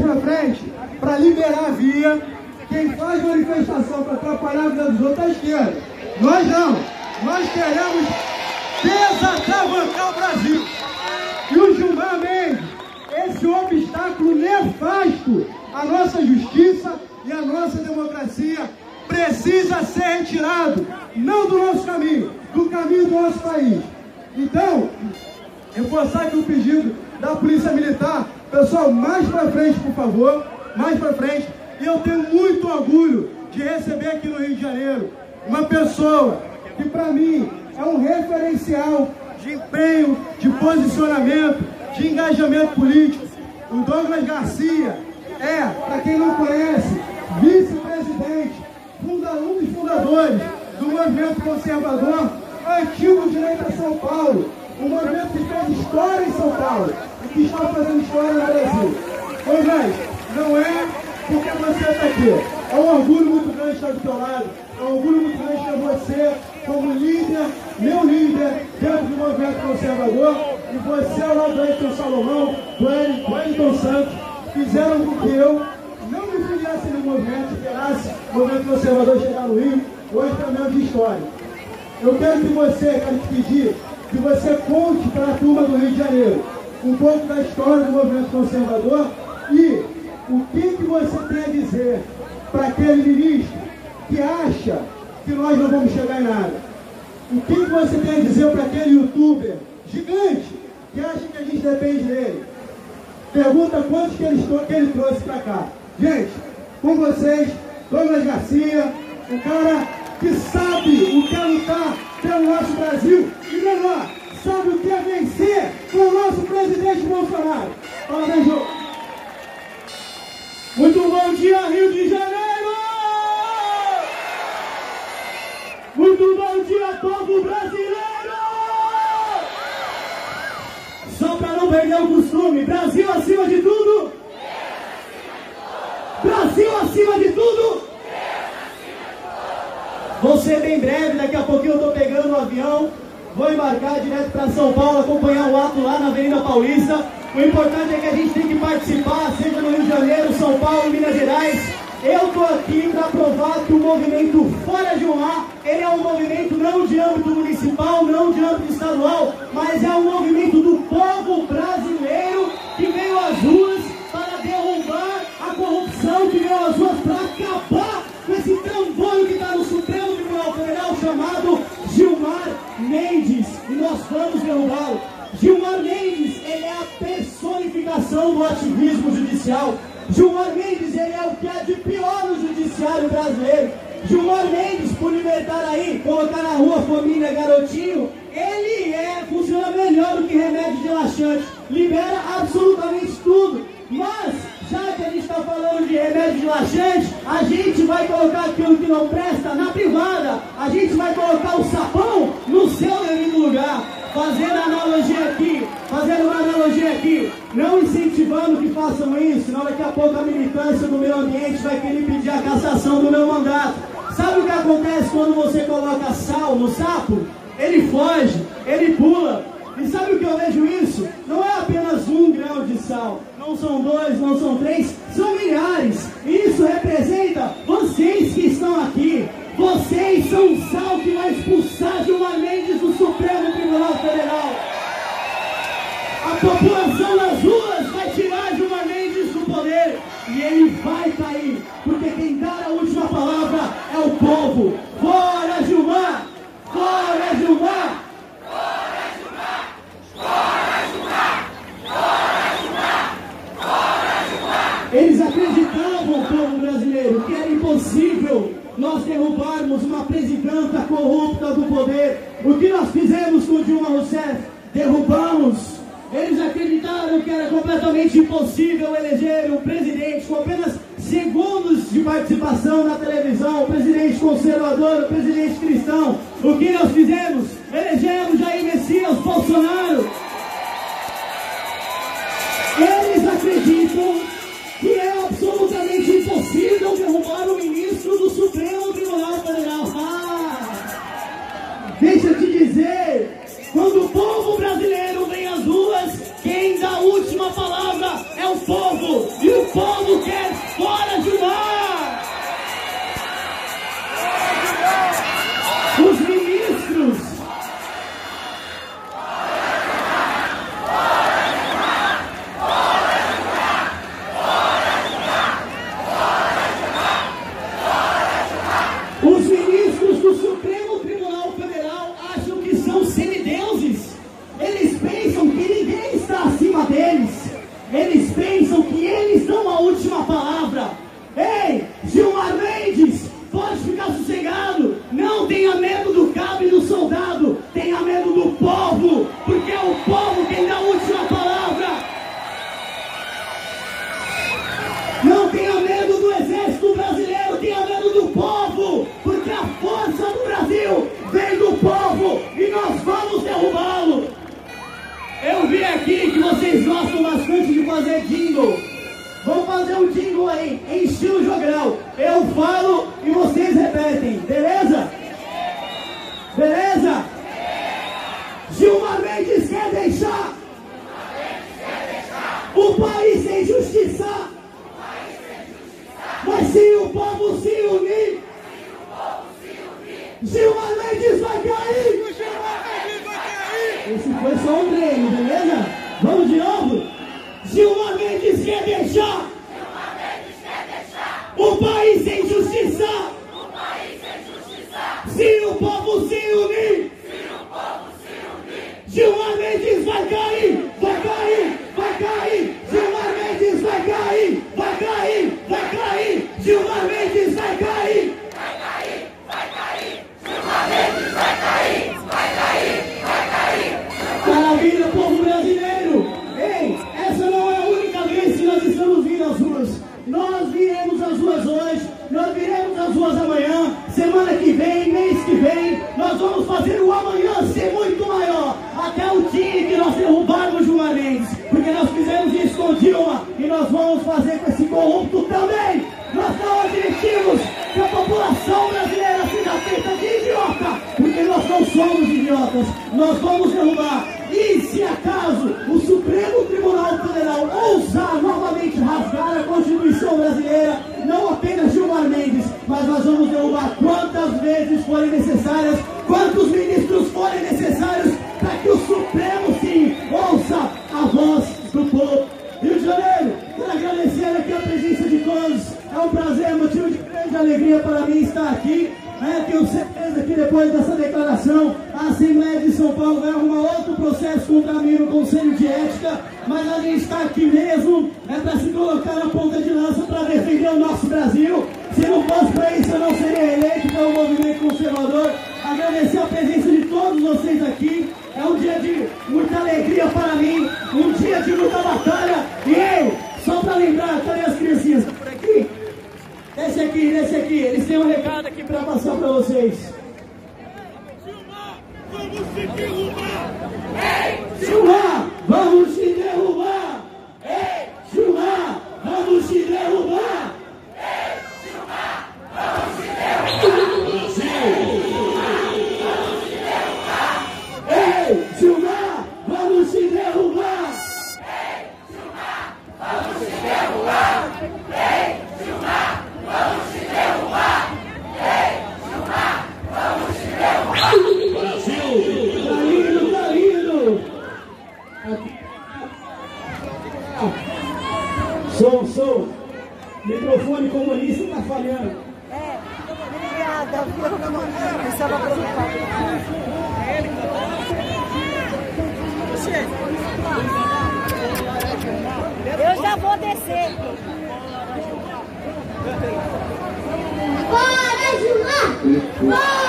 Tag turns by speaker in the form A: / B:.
A: mais frente para liberar a via. Quem faz manifestação para atrapalhar a vida dos outros é a esquerda. Nós não. Nós queremos desatravancar o Brasil. E o Gilmar Mendes, esse obstáculo nefasto à nossa justiça e à nossa democracia precisa ser retirado, não do nosso caminho, do caminho do nosso país. Então, reforçar aqui o pedido da Polícia Militar. Pessoal, mais para frente, por favor, mais para frente. E eu tenho muito orgulho de receber aqui no Rio de Janeiro uma pessoa que para mim é um referencial de empenho, de posicionamento, de engajamento político. O Douglas Garcia é, para quem não conhece, vice-presidente, um dos fundadores do movimento conservador Antigo Direito a São Paulo, um movimento que fez história em São Paulo que está fazendo história no Brasil. Douglas, não é porque você está aqui. É um orgulho muito grande estar do teu lado. É um orgulho muito grande ter você como líder, meu líder, dentro do movimento conservador. E você, ao lado do Edson Salomão, do Wellington Santos, fizeram com que eu não me filiasse no movimento, esperasse o movimento conservador chegar no Rio, hoje também de história. Eu quero que você, quero te pedir, que você conte para a turma do Rio de Janeiro um pouco da história do movimento conservador e o que, que você tem a dizer para aquele ministro que acha que nós não vamos chegar em nada? O que, que você tem a dizer para aquele youtuber gigante que acha que a gente depende dele? Pergunta quantos que ele, que ele trouxe para cá. Gente, com vocês, Douglas Garcia, um cara que sabe o que é lutar pelo nosso Brasil e melhor, sabe o que é vencer o nosso presidente Bolsonaro. Parabéns, João. Muito bom dia, Rio de Janeiro! Muito bom dia, povo brasileiro! Só para não perder o costume, Brasil acima de tudo! Brasil acima de tudo! Ser bem breve, daqui a pouquinho eu estou pegando o avião, vou embarcar direto para São Paulo, acompanhar o ato lá na Avenida Paulista. O importante é que a gente tem que participar, seja no Rio de Janeiro, São Paulo, Minas Gerais. Eu estou aqui para provar que o movimento Fora de Mar, ele é um movimento não de âmbito municipal, não de âmbito estadual, mas é um movimento do povo brasileiro que veio às ruas judicial. Gilmar Mendes, ele é o que há de pior no judiciário brasileiro. Gilmar Mendes, por libertar aí, colocar na rua família garotinho, ele é, funciona melhor do que remédio relaxante. Libera absolutamente tudo. Mas, já que a gente está falando de remédio relaxante, a gente vai colocar aquilo que não presta na privada. A gente vai colocar o sapão no seu devido lugar. Fazendo analogia aqui, fazendo uma analogia aqui, não incentivando que façam isso, senão daqui a pouco a militância do meio ambiente vai querer pedir a cassação do meu mandato. Sabe o que acontece quando você coloca sal no sapo? Ele foge, ele pula. E sabe o que eu vejo isso? Não é apenas um grau de sal, não são dois, não são três, são milhares. Povo. Fora Gilmar! Fora Gilmar! Fora Gilmar! Fora Gilmar! Fora Gilmar! Eles acreditavam, povo brasileiro, que era impossível nós derrubarmos uma presidenta corrupta do poder. O que nós fizemos com Dilma Rousseff? Derrubamos. Eles acreditaram que era completamente impossível eleger um presidente com apenas segundos de participação na televisão, o presidente conservador, o presidente cristão. O que nós fizemos? Elegemos Jair Messias Bolsonaro. Eles acreditam que é absolutamente impossível derrubar o ministro do Supremo Tribunal Federal. Ah, deixa eu te dizer, quando o povo brasileiro vem às ruas, quem dá a última palavra é o povo. Gilmar Mendes, pode ficar sossegado. Não tenha medo do cabo e do soldado. Tenha medo do povo, porque é o povo quem dá a última palavra. Não tenha medo do exército brasileiro, tenha medo do povo, porque a força do Brasil vem do povo e nós vamos derrubá-lo. Eu vi aqui que vocês gostam bastante de fazer jingle. Gilmar Mendes quer deixar o país sem justiça. Mas se o povo se unir, Gilmar Mendes vai cair. Esse foi só um treino, beleza? Vamos de novo? Gilmar Mendes quer deixar o país sem justiça. Se o povo se unir, Gilmar Mendes vai cair, vai cair, vai cair. Gilmar Mendes vai cair, vai cair, vai cair. Gilmar Mendes vai cair. Maravilha, povo brasileiro! Ei, essa não é a única vez que nós estamos vindo às ruas. Nós viremos às ruas hoje, nós viremos às ruas amanhã, semana que vem, mês que vem. Nós vamos fazer o amanhã ser muito maior. Até o dia que nós derrubarmos Gilmar Mendes. Porque nós fizemos isso com Dilma e nós vamos fazer com esse corrupto também. Nós não admitimos que a população brasileira seja feita de idiota, porque nós não somos idiotas. Nós vamos derrubar. E se acaso o Supremo Tribunal Federal ousar novamente rasgar a Constituição brasileira, não apenas Gilmar Mendes, mas nós vamos derrubar quantas vezes forem necessárias, quantos ministros forem necessários, para que o Supremo alegria para mim estar aqui. né? tenho certeza que depois dessa declaração, a Assembleia de São Paulo vai arrumar outro processo contra mim no Conselho de Ética, mas a gente está aqui mesmo é para se colocar na ponta de lança para defender o nosso Brasil. Se não fosse para isso, eu não seria eleito pelo movimento conservador. Agradecer a presença de todos vocês aqui. É um dia de muita alegria para mim, um dia de muita batalha. E eu, só para lembrar, Desce aqui, desce aqui. Eles têm um recado aqui para passar para vocês.
B: Vamos se derrubar!
A: Gilmar, vamos te derrubar! Ei, Gilmar, vamos te derrubar! Ei, Gilmar, vamos te derrubar! Tá lindo, tá lindo! Aqui. Som, som. Microfone comunista tá falhando.
C: É, obrigada. Eu estava preocupada. Eu já vou descer.
D: Bora, Gilmar! Bora!